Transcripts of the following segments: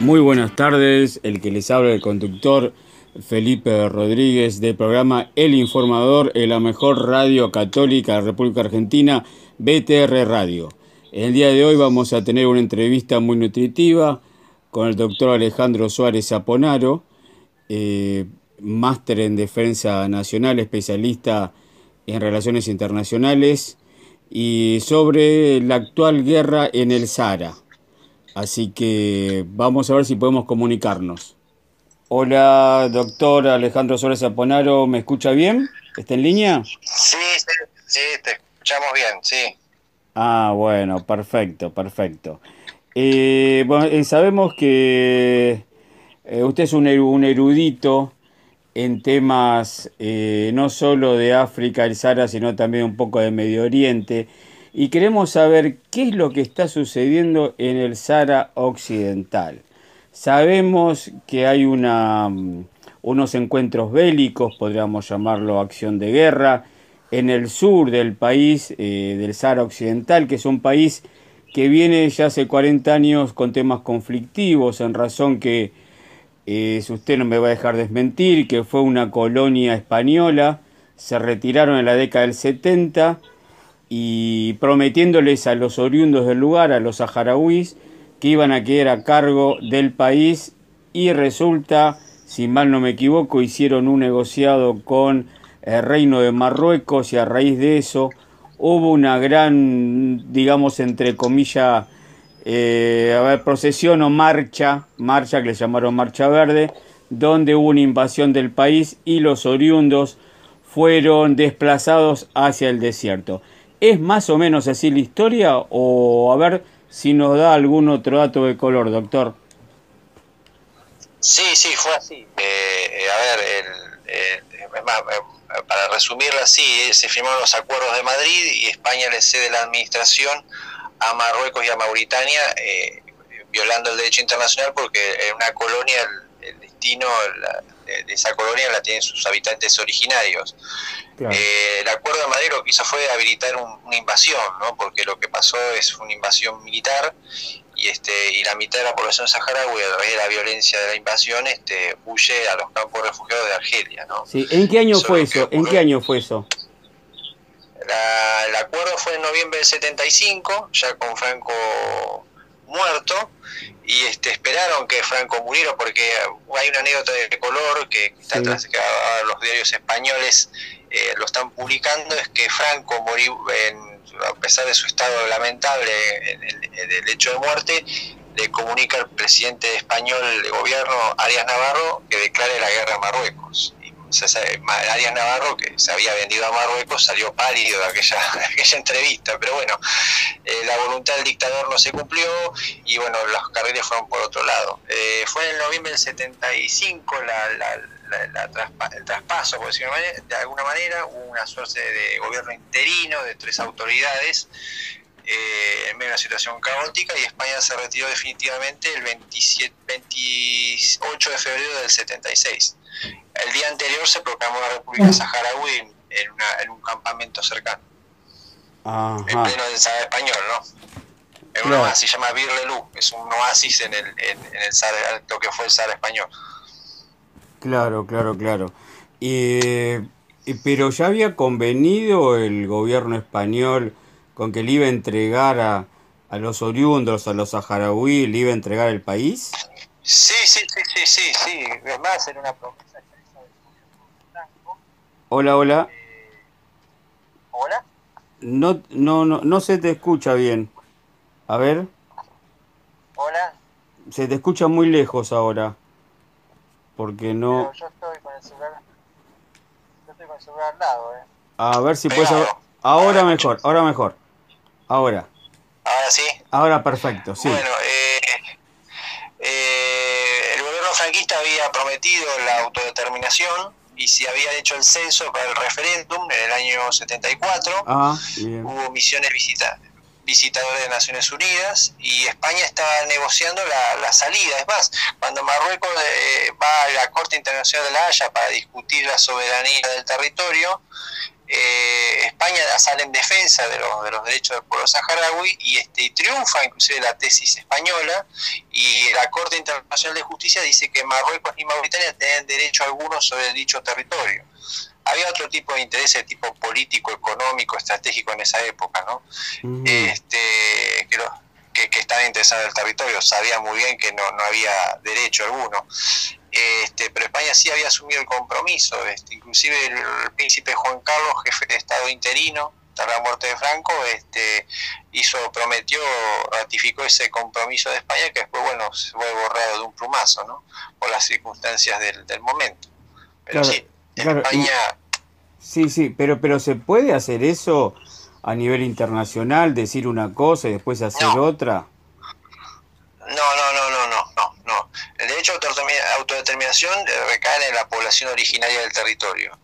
Muy buenas tardes, el que les habla el conductor Felipe Rodríguez del programa El Informador en la mejor radio católica de la República Argentina, BTR Radio. El día de hoy vamos a tener una entrevista muy nutritiva con el doctor Alejandro Suárez Aponaro, eh, máster en Defensa Nacional, especialista en Relaciones Internacionales y sobre la actual guerra en el Sahara. Así que vamos a ver si podemos comunicarnos. Hola, doctor Alejandro Suárez Aponaro, ¿me escucha bien? ¿Está en línea? Sí, sí, sí, te escuchamos bien, sí. Ah, bueno, perfecto, perfecto. Eh, bueno, eh, sabemos que eh, usted es un, un, erudito en temas no solo de África, el Sahara, sino también un poco de Medio Oriente. Y queremos saber qué es lo que está sucediendo en el Sahara Occidental. Sabemos que hay una, mm, unos encuentros bélicos, podríamos llamarlo acción de guerra, en el sur del país, eh, del Sahara Occidental, que es un país que viene ya hace 40 años con temas conflictivos, en razón que, eh, si usted no me va a dejar desmentir, que fue una colonia española, se retiraron en la década del 70 y prometiéndoles a los oriundos del lugar, a los saharauis, que iban a quedar a cargo del país y resulta, si mal no me equivoco, hicieron un negociado con el reino de Marruecos y a raíz de eso hubo una gran, digamos, entre comillas, eh, procesión o marcha, marcha que le llamaron Marcha Verde, donde hubo una invasión del país y los oriundos fueron desplazados hacia el desierto. ¿Es más o menos así la historia o a ver si nos da algún otro dato de color, doctor? Sí, sí, fue así. Eh, a ver, el, eh, para resumirlo así, eh, se firmaron los acuerdos de Madrid y España le cede la administración a Marruecos y a Mauritania, violando el derecho internacional porque en una colonia el, destino de, esa colonia la tienen sus habitantes originarios. Eh, el acuerdo de Madrid lo que hizo fue habilitar una invasión, ¿no? porque lo que pasó es una invasión militar y este y la mitad de la población saharaui a través de la violencia de la invasión este huye a los campos refugiados de Argelia ¿no? sí. ¿en qué año fue eso? ¿en qué año fue eso? el acuerdo fue en noviembre del 75 ya con Franco muerto y este esperaron que Franco muriera porque hay una anécdota de color que está tras, que los diarios españoles eh, lo están publicando es que Franco murió a pesar de su estado lamentable en el, hecho de muerte le comunica al presidente español de gobierno Arias Navarro que declare la guerra a Marruecos Arias Navarro, que se había vendido a Marruecos, salió pálido de aquella, aquella entrevista, pero bueno, eh, la voluntad del dictador no se cumplió y bueno, los carriles fueron por otro lado. Eh, fue en noviembre del 75 la, el traspaso, por decirlo de alguna manera, hubo una suerte de gobierno interino de tres autoridades. Eh, en medio de una situación caótica y España se retiró definitivamente el 27, 28 de febrero del 76 el día anterior se proclamó la República Saharaui en, en un campamento cercano. En pleno del Sahara español, ¿no? Es un oasis, se llama Birlelú, es un oasis en el, en, el Sahara, lo que fue el Sahara español. Claro, claro, claro. Y, pero ya había convenido el gobierno español con que le iba a entregar a, a los oriundos, a los saharauis, le iba a entregar el país. Sí, sí, sí, sí, sí, sí. Además, era una promesa Hola, hola. Eh, ¿Hola? No, no, no, no se te escucha bien. A ver. Hola. Se te escucha muy lejos ahora. Porque no. yo estoy con el celular. Yo estoy con el celular al lado, eh. A ver si puedes. Ahora mejor, ahora mejor. Ahora. Ahora sí. Ahora perfecto, sí. Bueno, eh, eh, había prometido la autodeterminación y si había hecho el censo para el referéndum en el año 74. Ah, Hubo misiones visita, visitadores de Naciones Unidas y España estaba negociando la, salida. Es más, cuando Marruecos eh, va a la Corte Internacional de la Haya para discutir la soberanía del territorio, eh, España sale en defensa de los, de los derechos del pueblo saharaui y, este, triunfa inclusive la tesis española y la Corte Internacional de Justicia dice que Marruecos y Mauritania tienen derecho alguno sobre dicho territorio. Había otro tipo de intereses, tipo político, económico, estratégico en esa época, ¿no? este, que, que, estaban interesados en el territorio, sabía muy bien que no, no había derecho alguno. Este, pero España sí había asumido el compromiso, este, inclusive el, príncipe Juan Carlos, jefe de Estado interino, tras la muerte de Franco, este, hizo, prometió, ratificó ese compromiso de España que después, bueno, se fue borrado de un plumazo, ¿no? Por las circunstancias del, del momento. Pero sí, España... sí, sí, pero, pero ¿se puede hacer eso a nivel internacional, decir una cosa y después hacer otra? No, no, no, no, no, no, no. El derecho a autodeterminación eh, recae en la población originaria del territorio.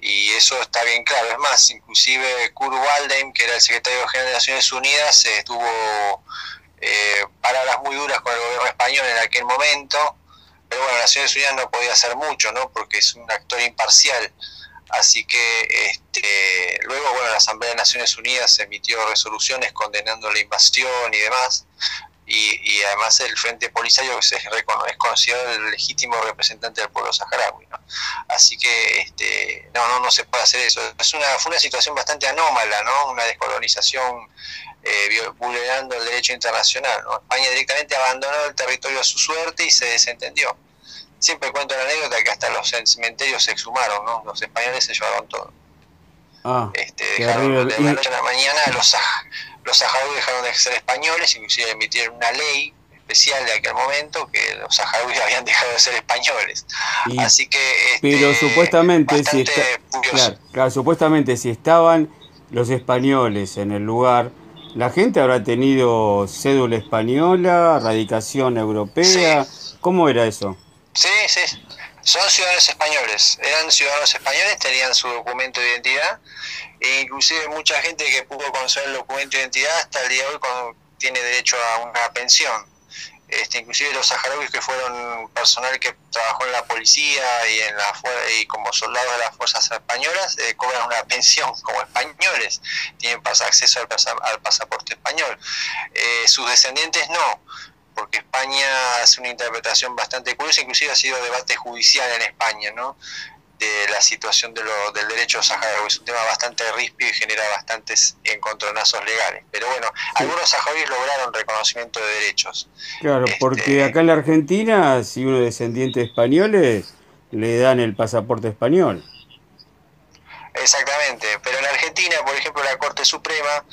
Y eso está bien claro. Es más, inclusive Kurt Waldheim, que era el secretario general de Naciones Unidas, tuvo eh, palabras muy duras con el gobierno español en aquel momento. Pero bueno, Naciones Unidas no podía hacer mucho, ¿no? Porque es un actor imparcial. Así que este, luego, bueno, la Asamblea de Naciones Unidas emitió resoluciones condenando la invasión y demás y, además el Frente Polisario es, es considerado el legítimo representante del pueblo saharaui. Así que este, no, no, no se puede hacer eso. Es una, fue una situación bastante anómala, ¿no? una descolonización eh, vulnerando el derecho internacional. España directamente abandonó el territorio a su suerte y se desentendió. Siempre cuento la anécdota que hasta los cementerios se exhumaron, ¿no? los españoles se llevaron todo. Ah, este, dejaron de la noche a la mañana los, los saharauis dejaron de ser españoles, inclusive emitieron una ley especial de aquel momento que los saharauis habían dejado de ser españoles. Así que pero este, supuestamente si claro, supuestamente si estaban los españoles en el lugar, la gente habrá tenido cédula española, radicación europea, ¿cómo era eso? Sí, sí, son ciudadanos españoles, eran ciudadanos españoles, tenían su documento de identidad, e inclusive mucha gente que pudo conocer el documento de identidad hasta el día de hoy tiene derecho a una pensión. Este, inclusive los saharauis que fueron personal que trabajó en la policía y en la y como soldados de las fuerzas españolas eh, cobran una pensión como españoles. Tienen acceso al, pasaporte español. Eh, sus descendientes no porque España hace una interpretación bastante curiosa, inclusive ha sido debate judicial en España, ¿no? de la situación de lo, del derecho saharaui. Es un tema bastante rispio y genera bastantes encontronazos legales. Pero bueno, algunos saharauis lograron reconocimiento de derechos. Claro, este, porque acá en la Argentina, si uno es descendiente de españoles, le dan el pasaporte español. Exactamente, pero en Argentina, por ejemplo, la Corte Suprema,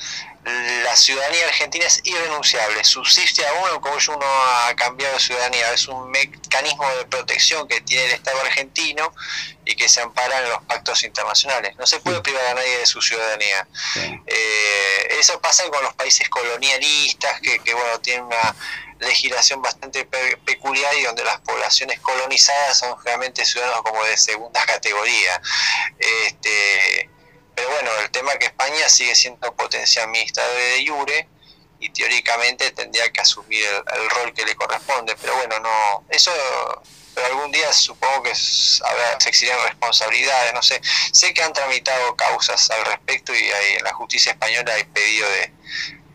la ciudadanía argentina es irrenunciable, subsiste aún como uno ha cambiado de ciudadanía, es un mecanismo de protección que tiene el Estado argentino y que se ampara en los pactos internacionales. No se puede privar a nadie de su ciudadanía. Eh, eso pasa con los países colonialistas, que, que bueno, tienen una legislación bastante peculiar y donde las poblaciones colonizadas son realmente ciudadanos como de segunda categoría. Este, pero bueno, el tema es que España sigue siendo potencia administradora de Iure y teóricamente tendría que asumir el, rol que le corresponde, pero bueno, no, eso pero algún día supongo que habrá, se exigen responsabilidades, no sé. Sé que han tramitado causas al respecto y hay, en la justicia española hay pedido de,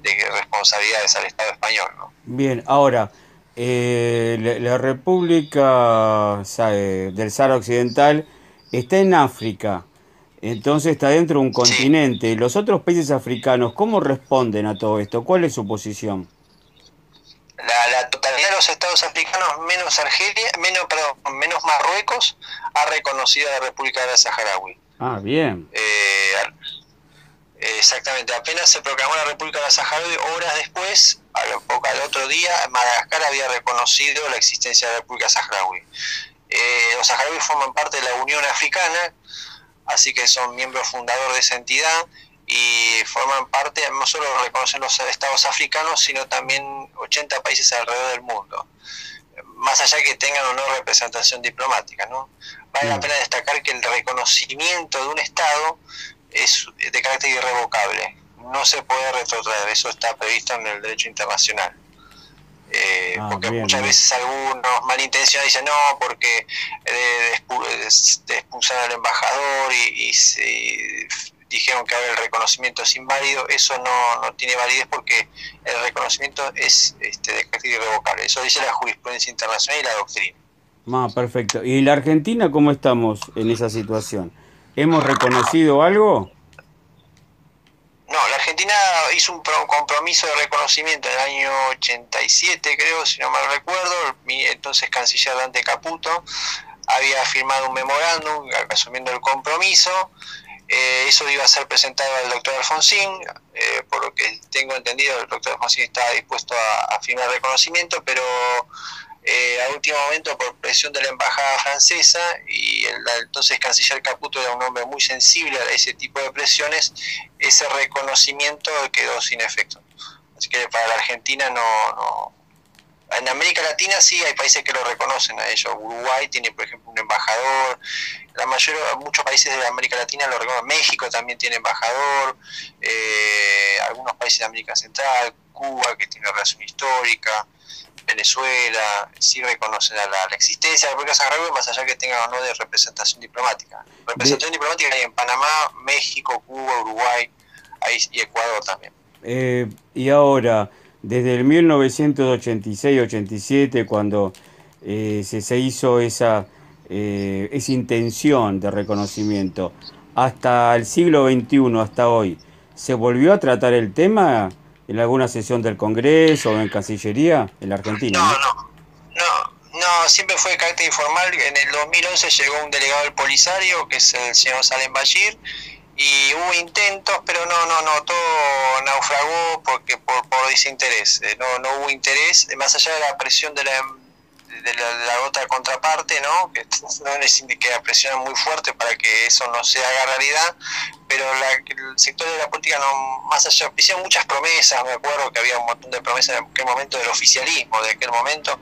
de responsabilidades al Estado español. Bien, ahora, eh, la, República del Sahara Occidental está en África, entonces está dentro de un continente. ¿Los otros países africanos cómo responden a todo esto? ¿Cuál es su posición? La, totalidad de los estados africanos, menos Argelia, menos, perdón, menos Marruecos, ha reconocido a la República de la Saharaui. Ah, bien. Eh, Exactamente, apenas se proclamó la República de la Saharaui, horas después, al, al otro día, Madagascar había reconocido la existencia de la República Saharaui. Eh, los saharauis forman parte de la Unión Africana, así que son miembros fundadores de esa entidad y forman parte, no solo reconocen los estados africanos, sino también 80 países alrededor del mundo, más allá que tengan o no representación diplomática. ¿no? Vale la mm. pena destacar que el reconocimiento de un estado es de carácter irrevocable. No se puede retrotraer, eso está previsto en el derecho internacional. Eh, ah, porque muchas veces algunos malintencionados dicen no, porque eh, expulsaron al embajador y, dijeron que ahora el reconocimiento es inválido. Eso no, no tiene validez porque el reconocimiento es este, de irrevocable. Eso dice la jurisprudencia internacional y la doctrina. Ah, perfecto. ¿Y la Argentina cómo estamos en esa situación? ¿Hemos reconocido algo? No, la Argentina hizo un compromiso de reconocimiento en el año 87, creo, si no mal recuerdo. Mi entonces canciller Dante Caputo había firmado un memorándum asumiendo el compromiso. Eh, eso iba a ser presentado al doctor Alfonsín, eh, por lo que tengo entendido, el doctor Alfonsín estaba dispuesto a, a firmar reconocimiento, pero eh, a último momento por presión de la embajada francesa y el, entonces canciller Caputo era un hombre muy sensible a ese tipo de presiones, ese reconocimiento quedó sin efecto. Así que para la Argentina no, no en América Latina sí hay países que lo reconocen a ellos. Uruguay tiene, por ejemplo, un embajador. La mayoría, muchos países de América Latina lo reconocen. México también tiene embajador. Eh, algunos países de América Central, Cuba, que tiene relación histórica. Venezuela, sí reconocen a la, existencia de la República Saharaui, más allá que tengan o no de representación diplomática. Representación diplomática hay en Panamá, México, Cuba, Uruguay y Ecuador también. Eh, y ahora, desde el 1986-87, cuando eh, se, se, hizo esa, eh, esa intención de reconocimiento, hasta el siglo XXI, hasta hoy, ¿se volvió a tratar el tema? En alguna sesión del Congreso o en Cancillería en la Argentina? No, no, no, no, siempre fue de carácter informal. En el 2011 llegó un delegado del Polisario, que es el señor Salem Bashir, y hubo intentos, pero no, no, no, todo naufragó porque por, por desinterés. Eh, no, no hubo interés, más allá de la presión de la de la, otra contraparte, ¿no? que no es que presiona muy fuerte para que eso no se haga realidad, pero el sector de la política, no más allá, hicieron muchas promesas, me acuerdo que había un montón de promesas en aquel momento del oficialismo, de aquel momento,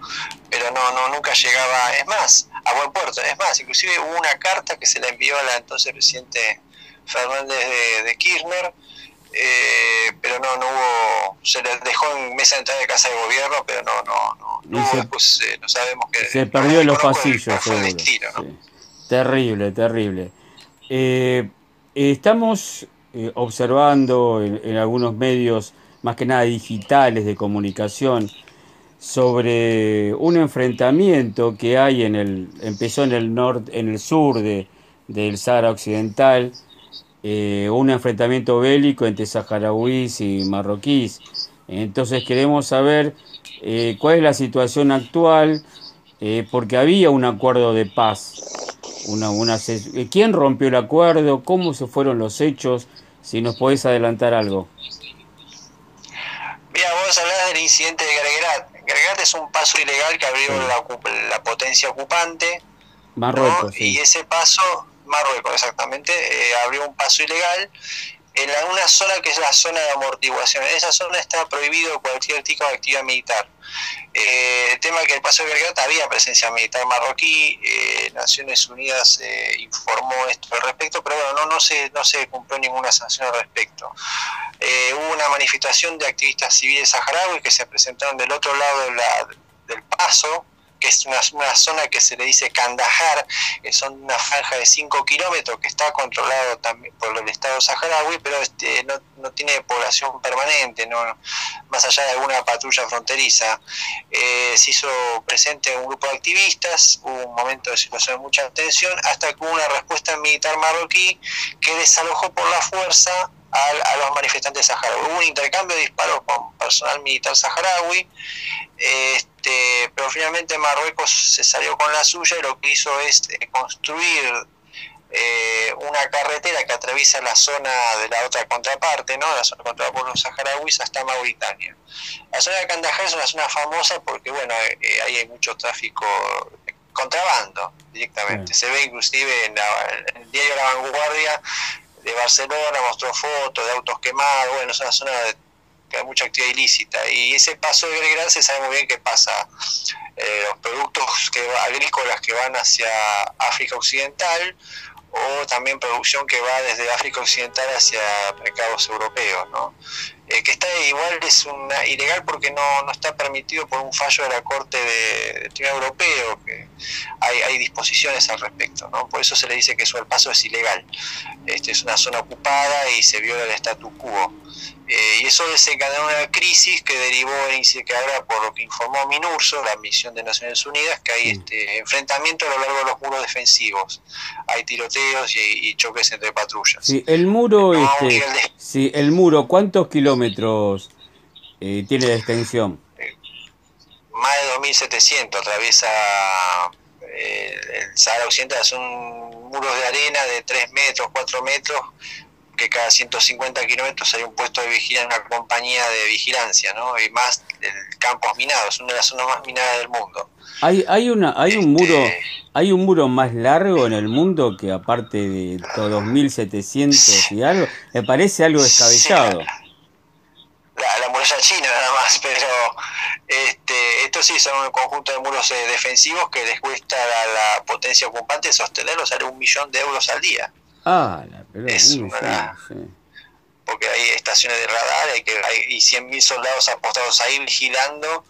pero no, no nunca llegaba, es más, a buen puerto, es más, inclusive hubo una carta que se le envió a la entonces presidente Fernández de, de Kirchner, eh, pero no, no hubo, se le dejó en mesa de entrada de casa de gobierno, pero no, no, no, pues, eh, no sabemos que... Se perdió en los pasillos, Terrible, terrible. Eh, estamos observando en, algunos medios, más que nada digitales de comunicación, sobre un enfrentamiento que hay en el, empezó en el norte, en el sur de, del Sahara Occidental, eh, un enfrentamiento bélico entre saharauis y marroquíes. Entonces queremos saber eh, cuál es la situación actual, eh, porque había un acuerdo de paz. Una, una, ¿Quién rompió el acuerdo? ¿Cómo se fueron los hechos? Si nos podés adelantar algo. Mira, vos hablás del incidente de Gregat. Gregat es un paso ilegal que abrió la, potencia ocupante. Marruecos. Y ese paso Marruecos exactamente, eh, abrió un paso ilegal en una zona que es la zona de amortiguación. En esa zona está prohibido cualquier tipo de actividad militar. Eh, el tema es que el paso de Belgrado había presencia militar marroquí, eh, Naciones Unidas informó esto al respecto, pero bueno, no, no, se, no se cumplió ninguna sanción al respecto. hubo una manifestación de activistas civiles saharauis que se presentaron del otro lado del paso, que es una, zona que se le dice Kandahar, que son una franja de 5 kilómetros que está controlado también por el Estado saharaui, pero este, no, no tiene población permanente, no, más allá de alguna patrulla fronteriza. Eh, se hizo presente un grupo de activistas, hubo un momento de situación de mucha tensión, hasta que hubo una respuesta militar marroquí que desalojó por la fuerza a, los manifestantes saharauis. Hubo un intercambio de disparos con personal militar saharaui, este, pero finalmente Marruecos se salió con la suya y lo que hizo es eh, construir eh, una carretera que atraviesa la zona de la otra contraparte, ¿no? la zona por los saharauis hasta Mauritania. La zona de Kandahar es una zona famosa porque bueno, eh, ahí hay mucho tráfico contrabando directamente. Se ve inclusive en, en el diario La Vanguardia de Barcelona, mostró fotos de autos quemados, bueno, es una zona de, que hay mucha actividad ilícita. Y ese paso de Gregrán se sabe muy bien qué pasa. Eh, los productos que, agrícolas que van hacia África Occidental o también producción que va desde África Occidental hacia mercados europeos, ¿no? Eh, que está igual es una ilegal porque no, no está permitido por un fallo de la Corte de, Tribunal Europeo, que hay, hay, disposiciones al respecto, ¿no? Por eso se le dice que eso el paso es ilegal. Este, es una zona ocupada y se viola el statu quo. Eh, y eso desencadenó una crisis que derivó en que ahora, por lo que informó MINURSO, la misión de Naciones Unidas, que hay este enfrentamiento a lo largo de los muros defensivos. Hay tiroteos y, choques entre patrullas. Sí, el muro, este, sí, el muro, ¿cuántos kilómetros eh, tiene de extensión? Eh, más de 2.700, atraviesa el Sahara Occidental, son muros de arena de 3 metros, 4 metros, que cada 150 kilómetros hay un puesto de vigilancia, una compañía de vigilancia, ¿no? Y más el campos minados, es una de las zonas más minadas del mundo. Hay, hay una, hay un muro, este, hay un muro más largo en el mundo que aparte de todos 2.700 y algo, me parece algo descabellado. La, la, muralla china nada más, pero este, estos sí son un conjunto de muros eh, defensivos que les cuesta a la, potencia ocupante sostenerlos, sale un millón de euros al día. Ah, la pelota. Es Porque hay estaciones de radar hay que, hay, y 100.000 soldados apostados ahí vigilando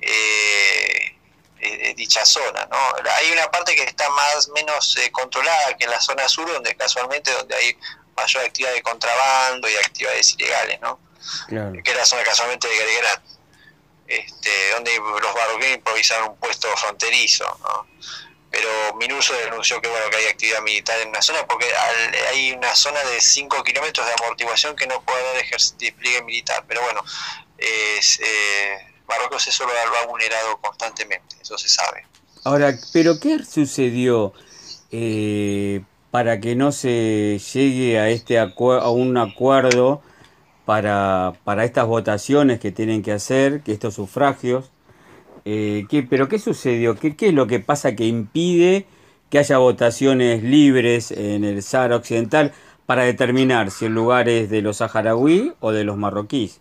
eh, eh, dicha zona. ¿no? Hay una parte que está más menos eh, controlada que en la zona sur, donde casualmente donde hay mayor actividad de contrabando y actividades ilegales, ¿no? Que es la zona casualmente de Gregerat, este, donde los barroquíes improvisaron un puesto fronterizo. ¿no? pero Minuso denunció que bueno que hay actividad militar en una zona porque hay una zona de 5 kilómetros de amortiguación que no puede haber despliegue militar, pero bueno, es, eh, Marruecos eso lo, ha vulnerado constantemente, eso se sabe. Ahora, pero ¿qué sucedió eh, para que no se llegue a este a un acuerdo para, para estas votaciones que tienen que hacer, que estos sufragios? Eh, ¿qué, ¿Pero qué sucedió? ¿Qué, ¿Qué es lo que pasa que impide que haya votaciones libres en el Sahara Occidental para determinar si el lugar es de los saharaui o de los marroquíes?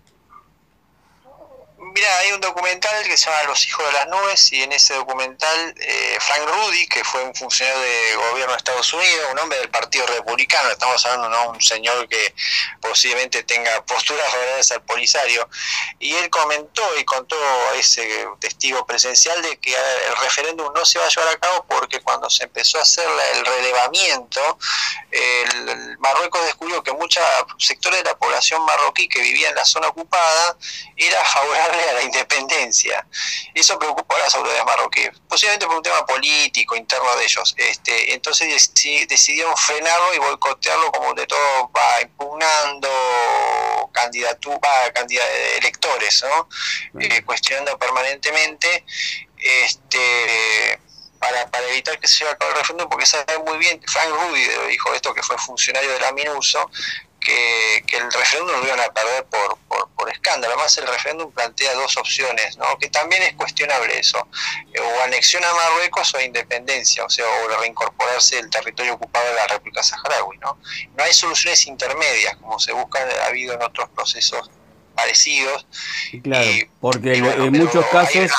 Mira, hay un documental que se llama Los hijos de las nubes y en ese documental eh, Frank Rudy, que fue un funcionario de gobierno de Estados Unidos, un hombre del Partido Republicano, estamos hablando de un señor que posiblemente tenga posturas favorables al Polisario, y él comentó y contó a ese testigo presencial de que el referéndum no se va a llevar a cabo porque cuando se empezó a hacer el relevamiento, el Marruecos descubrió que muchos sectores de la población marroquí que vivía en la zona ocupada era favorable a la independencia. Eso preocupó a las autoridades marroquíes, posiblemente por un tema político interno de ellos. Este, entonces decidieron frenarlo y boicotearlo como de todo va impugnando candidatura, electores, ¿no? Eh, cuestionando permanentemente este para, para evitar que se lleve a cabo el referéndum, porque sabe muy bien, Frank Rudy dijo esto, que fue funcionario de la MINUSO, que, el referéndum lo iban a perder por, por, escándalo. Además, el referéndum plantea dos opciones, ¿no? que también es cuestionable eso, eh, o anexión a Marruecos o independencia, o sea, o reincorporarse el territorio ocupado de la República Saharaui. ¿no? no hay soluciones intermedias, como se busca, ha habido en otros procesos parecidos. Claro, porque en muchos casos,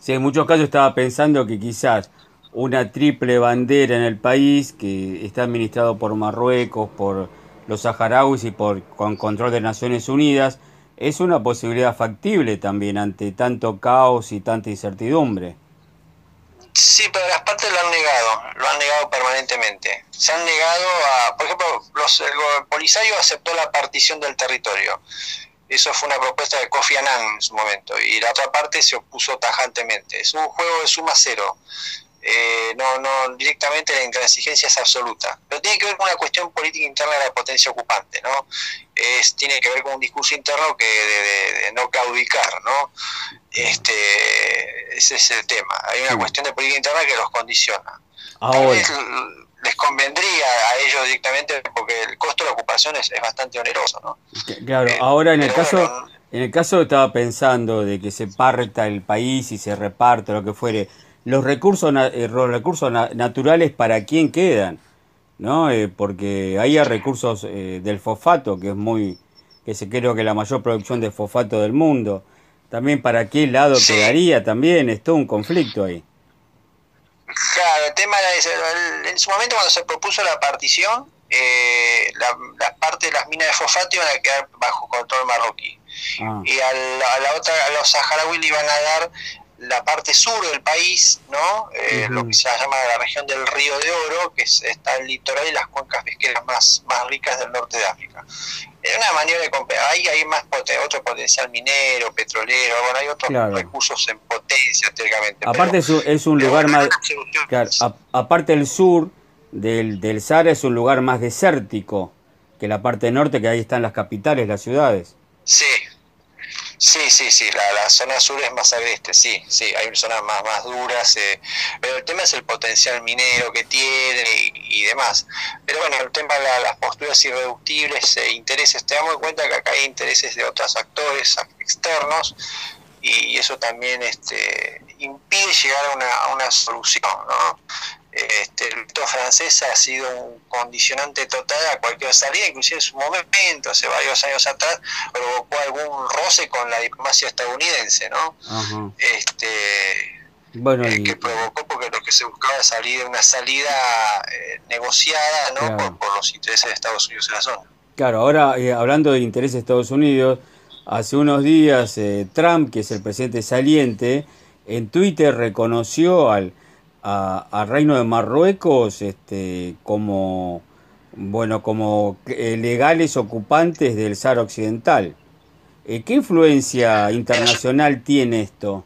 sí, en muchos casos estaba pensando que quizás una triple bandera en el país que está administrado por Marruecos, por los saharauis y por con control de Naciones Unidas, es una posibilidad factible también ante tanto caos y tanta incertidumbre. Sí, pero las partes lo han negado, lo han negado permanentemente. Se han negado a, por ejemplo, los, el Polisario aceptó la partición del territorio. Eso fue una propuesta de Kofi Annan en su momento. Y la otra parte se opuso tajantemente. Es un juego de suma cero. Eh, no, no, directamente la intransigencia es absoluta. Pero tiene que ver con una cuestión política interna de la potencia ocupante, ¿no? Es, tiene que ver con un discurso interno que de, no caudicar, ¿no? Este, ese es el tema. Hay una cuestión de política interna que los condiciona. Ahora. les convendría a ellos directamente porque el costo de la ocupación es, bastante oneroso, ¿no? Claro, eh, ahora en el caso... en el caso estaba pensando de que se parta el país y se reparte lo que fuere, los recursos, eh, los recursos naturales para quién quedan, ¿no? Eh, porque hay recursos eh, del fosfato, que es muy, que se creo que la mayor producción de fosfato del mundo. También para qué lado quedaría también, es todo un conflicto ahí. Claro, el tema era en su momento cuando se propuso la partición, la, parte de las minas de fosfato iban a quedar bajo control marroquí ah. y a la, otra, a los saharauis le iban a dar la parte sur del país, ¿no? Eh, lo que se llama la región del Río de Oro, que es, está el litoral y las cuencas pesqueras más, más ricas del norte de África. Es una manera de ahí hay más otro potencial minero, petrolero, bueno, hay otros recursos en potencia teóricamente. Aparte es un, lugar más... aparte el sur del, del Sahara es un lugar más desértico que la parte norte, que ahí están las capitales, las ciudades. Sí, Sí, sí, sí, la, zona sur es más agreste, sí, sí, hay zonas más, más duras, eh, pero el tema es el potencial minero que tiene y, demás. Pero bueno, el tema de las posturas irreductibles, e intereses, te damos cuenta que acá hay intereses de otros actores externos y, eso también este, impide llegar a una solución, ¿no? Este, el veto francés ha sido un condicionante total a cualquier salida, inclusive en su momento, hace varios años atrás, provocó algún roce con la diplomacia estadounidense, ¿no? Este, bueno, eh, que provocó porque lo que se buscaba era salir una salida eh, negociada, ¿no? Por, los intereses de Estados Unidos en la zona. Claro, ahora eh, hablando de intereses de Estados Unidos, hace unos días Trump, que es el presidente saliente, en Twitter reconoció al al Reino de Marruecos este, como, bueno, como eh, legales ocupantes del Sahara Occidental. Eh, ¿Qué influencia internacional tiene esto?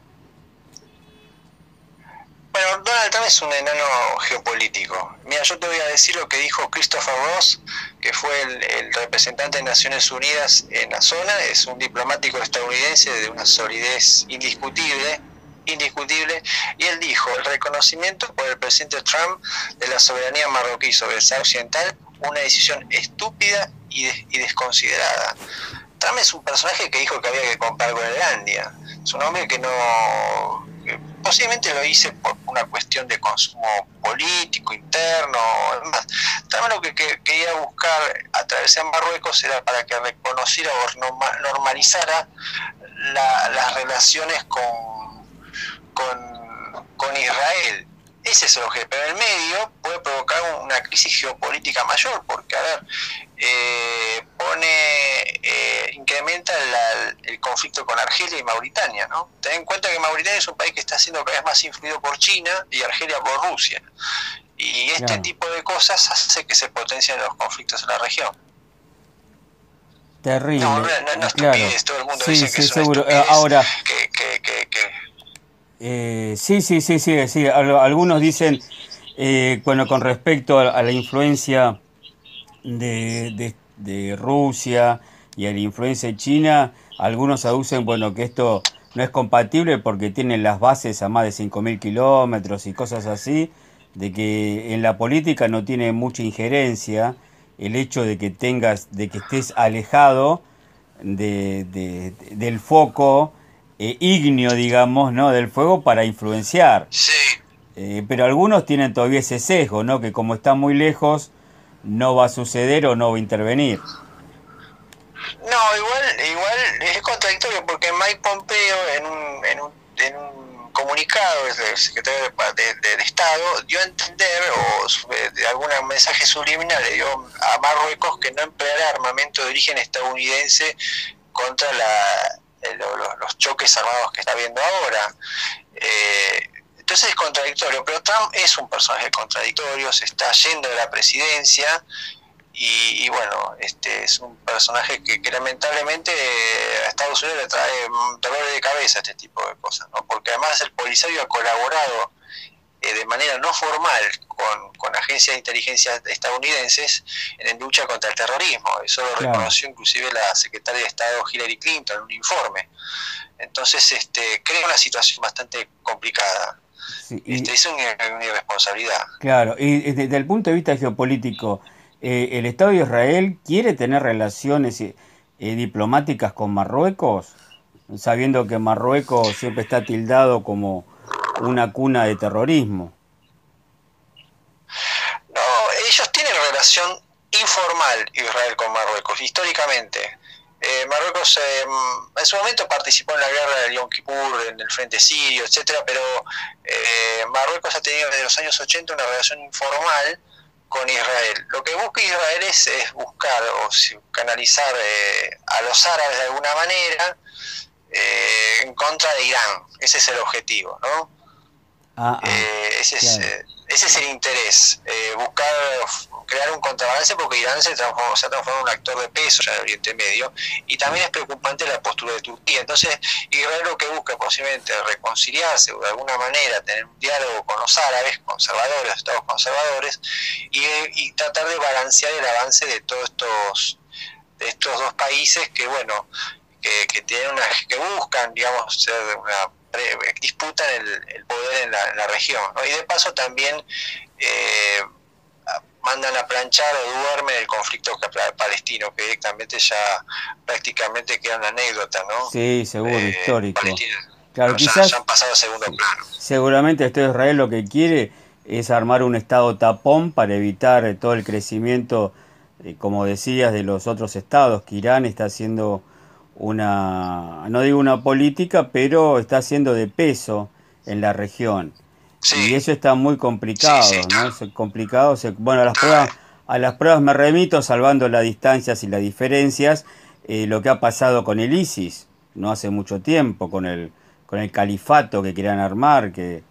Bueno, Donald Trump es un enano geopolítico. Mira, yo te voy a decir lo que dijo Christopher Ross, que fue el, representante de Naciones Unidas en la zona, es un diplomático estadounidense de una solidez indiscutible, indiscutible, y él dijo, el reconocimiento por el presidente Trump de la soberanía marroquí sobre el Sahara Occidental, una decisión estúpida y, desconsiderada. Trump es un personaje que dijo que había que comprar Groenlandia. Es un hombre que no... posiblemente lo hice por una cuestión de consumo político, interno, demás. Trump lo que, quería buscar a través de Marruecos era para que reconociera o normalizara las relaciones con con, con Israel. Ese es el objeto, pero en el medio puede provocar una crisis geopolítica mayor, porque, a ver, eh, pone, eh, incrementa el conflicto con Argelia y Mauritania, ¿no? Ten en cuenta que Mauritania es un país que está siendo cada vez más influido por China y Argelia por Rusia. Y este tipo de cosas hace que se potencien los conflictos en la región. Terrible. No, no, no, claro. todo el mundo dice que sí, seguro. Ahora, eh, sí, sí, sí, sí, sí. Algunos dicen, eh, bueno, con respecto a, la influencia de, de, Rusia y a la influencia China, algunos aducen, bueno, que esto no es compatible porque tienen las bases a más de 5.000 kilómetros y cosas así, de que en la política no tiene mucha injerencia el hecho de que tengas, de que estés alejado de, del foco eh, ignio, digamos, ¿no? del fuego para influenciar. Sí. Eh, pero algunos tienen todavía ese sesgo, ¿no? Que como está muy lejos, no va a suceder o no va a intervenir. No, igual, igual es contradictorio porque Mike Pompeo en un, en un, en un comunicado desde secretario de, Estado dio a entender o de algún mensaje subliminal le dio a Marruecos que no empleará armamento de origen estadounidense contra la, eh, los choques armados que está habiendo ahora. Eh, entonces es contradictorio, pero Trump es un personaje contradictorio, se está yendo de la presidencia y, bueno, este es un personaje que, lamentablemente a Estados Unidos le trae dolores de cabeza este tipo de cosas, ¿no? porque además el Polisario ha colaborado eh, de manera no formal con, con, agencias de inteligencia estadounidenses en lucha contra el terrorismo. Eso lo reconoció inclusive la secretaria de Estado Hillary Clinton en un informe. Entonces, este, crea una situación bastante complicada. Este, es una, irresponsabilidad. Claro, y desde el punto de vista geopolítico, eh, ¿el Estado de Israel quiere tener relaciones eh, diplomáticas con Marruecos? Sabiendo que Marruecos siempre está tildado como una cuna de terrorismo. No, ellos tienen relación informal Israel con Marruecos, históricamente. Eh, Marruecos eh, en su momento participó en la guerra del Yom Kippur, en el frente sirio, etcétera, pero eh, Marruecos ha tenido desde los años 80 una relación informal con Israel. Lo que busca Israel es, buscar o canalizar eh, a los árabes de alguna manera eh, en contra de Irán. Ese es el objetivo, ¿no? Ah, ah, eh, ese, es, ese es el interés, buscar crear un contrabalance porque Irán se, transformó, se ha transformado en un actor de peso en el Oriente Medio y también es preocupante la postura de Turquía. Entonces, Israel lo que busca posiblemente reconciliarse o de alguna manera tener un diálogo con los árabes conservadores, los estados conservadores y, tratar de balancear el avance de todos estos de estos dos países que bueno que, tienen una, que buscan digamos ser una disputan el, poder en la, región y de paso también eh, mandan a planchar o duermen el conflicto palestino, que directamente ya prácticamente queda una anécdota, ¿no? Sí, seguro, eh, histórico. Claro, quizás, han pasado a segundo plano. Seguramente esto Israel lo que quiere es armar un estado tapón para evitar todo el crecimiento, eh, como decías, de los otros estados, que Irán está haciendo una, no digo una política, pero está haciendo de peso en la región. Y eso está muy complicado, ¿no? Es complicado. bueno, a las, pruebas, a las pruebas me remito, salvando las distancias y las diferencias, eh, lo que ha pasado con el ISIS, no hace mucho tiempo, con el, con el califato que querían armar, que,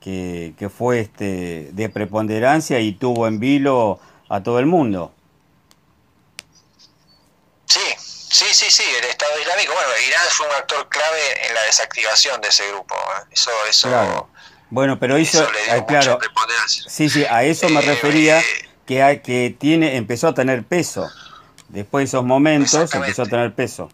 que, que fue este de preponderancia y tuvo en vilo a todo el mundo. Sí, sí, sí, el Estado Islámico, bueno, Irán fue un actor clave en la desactivación de ese grupo. ¿eh? Eso, eso bueno, pero hizo, ah, claro, sí, sí, a eso me refería eh, que, que tiene, empezó a tener peso. Después de esos momentos empezó a tener peso.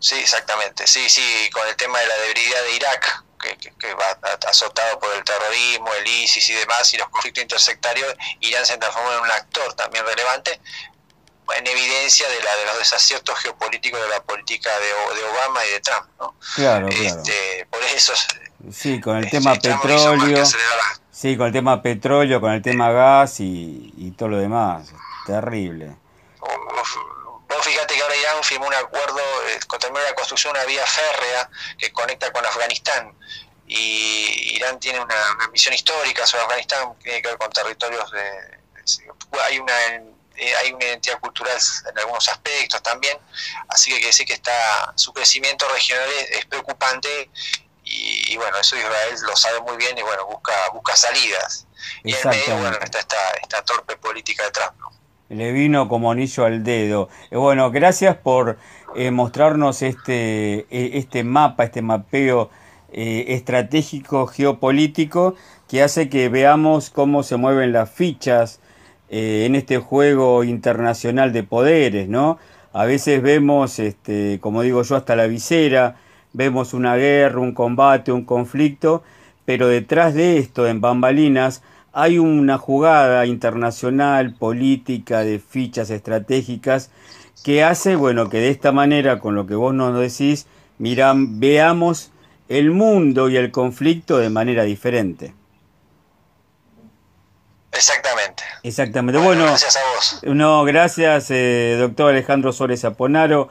Sí, exactamente. Sí, sí, con el tema de la debilidad de Irak, que, que, va azotado por el terrorismo, el ISIS y demás, y los conflictos intersectarios, Irán se transformó en un actor también relevante, en evidencia de la de los desaciertos geopolíticos de la política de, de Obama y de Trump. ¿no? Claro, claro. Este, por eso Sí, con el tema petróleo. Sí, con el tema petróleo, con el tema gas y, todo lo demás. Terrible. Vos fíjate que ahora Irán firmó un acuerdo, eh, con la construcción de una vía férrea que conecta con Afganistán. Y Irán tiene una, misión histórica sobre Afganistán, tiene que ver con territorios de... hay una eh, hay una identidad cultural en algunos aspectos también, así que quiere decir que está, su crecimiento regional es preocupante y, bueno, eso Israel lo sabe muy bien y bueno, busca, busca salidas. Y en medio, bueno, está esta, torpe política de Trump. Le vino como anillo al dedo. Eh, bueno, gracias por eh, mostrarnos este, e, este mapa, este mapeo eh, estratégico geopolítico que hace que veamos cómo se mueven las fichas en este juego internacional de poderes, ¿no? A veces vemos, este, como digo yo, hasta la visera, vemos una guerra, un combate, un conflicto, pero detrás de esto, en bambalinas, hay una jugada internacional, política, de fichas estratégicas, que hace, bueno, que de esta manera, con lo que vos nos decís, miran, veamos el mundo y el conflicto de manera diferente. Exactamente. Exactamente. Bueno, gracias a vos. No, gracias, eh, doctor Alejandro Sores Aponaro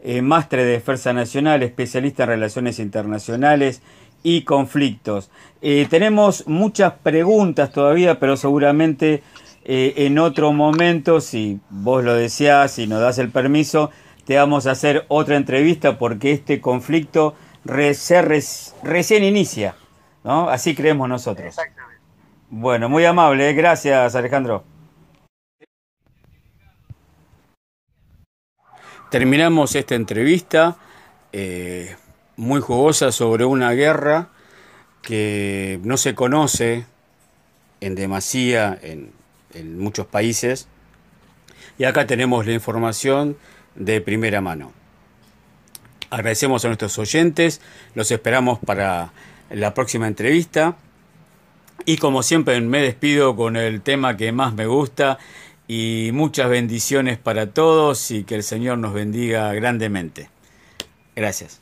eh, máster de Defensa Nacional, especialista en relaciones internacionales y conflictos. Eh, tenemos muchas preguntas todavía, pero seguramente eh, en otro momento, si vos lo deseás y nos das el permiso, te vamos a hacer otra entrevista porque este conflicto recién inicia, ¿no? Así creemos nosotros. Exactamente. Bueno, muy amable, gracias Alejandro. Terminamos esta entrevista eh, muy jugosa sobre una guerra que no se conoce en demasía en muchos países y acá tenemos la información de primera mano. Agradecemos a nuestros oyentes, los esperamos para la próxima entrevista y como siempre me despido con el tema que más me gusta y muchas bendiciones para todos y que el Señor nos bendiga grandemente. Gracias.